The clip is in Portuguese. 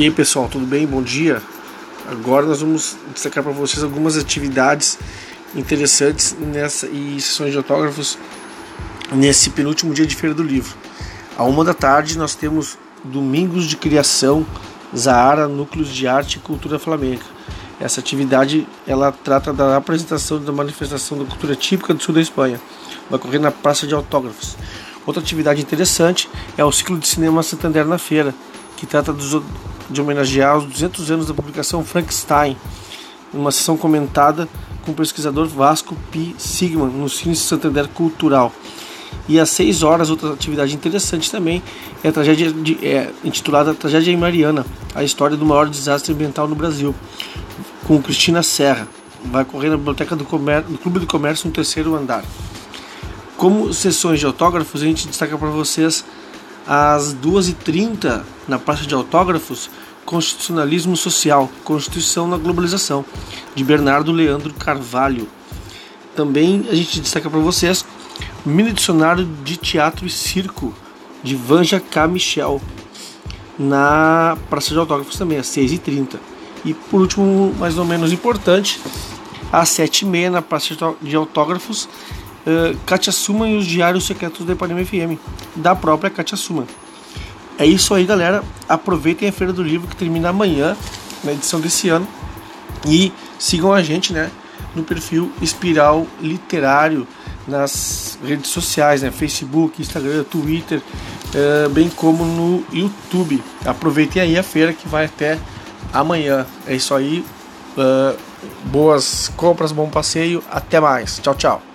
E aí pessoal, tudo bem? Bom dia. Agora nós vamos destacar para vocês algumas atividades interessantes nessa e sessões de autógrafos nesse penúltimo dia de Feira do Livro. À uma da tarde nós temos Domingos de Criação Zahara Núcleos de Arte e Cultura Flamenca. Essa atividade ela trata da apresentação da manifestação da cultura típica do sul da Espanha. Vai ocorrer na Praça de Autógrafos. Outra atividade interessante é o ciclo de cinema Santander na Feira, que trata dos, de homenagear os 200 anos da publicação Frankenstein, uma sessão comentada com o pesquisador Vasco P. Sigman no Cine Santander Cultural. E às 6 horas, outra atividade interessante também é a tragédia de, é, intitulada Tragédia em Mariana, a história do maior desastre ambiental no Brasil, com Cristina Serra. Vai ocorrer na Biblioteca do, Comer, do Clube do Comércio no terceiro andar. Como sessões de autógrafos, a gente destaca para vocês às 2h30, na Praça de Autógrafos, Constitucionalismo Social, Constituição na Globalização, de Bernardo Leandro Carvalho. Também a gente destaca para vocês Mini Dicionário de Teatro e Circo, de Vanja K. Michel, na Praça de Autógrafos também, às 6h30. E por último, mais ou menos importante, às 7h30, na Praça de Autógrafos, uh, Katia Suman e os Diários Secretos da Ipanema FM, da própria Katia Suman. É isso aí, galera. Aproveitem a Feira do Livro que termina amanhã, na edição desse ano. E sigam a gente, né? No perfil Espiral Literário nas redes sociais, né? Facebook, Instagram, Twitter, uh, bem como no YouTube. Aproveitem aí a feira que vai até amanhã. É isso aí. Uh, boas compras, bom passeio. Até mais. Tchau, tchau.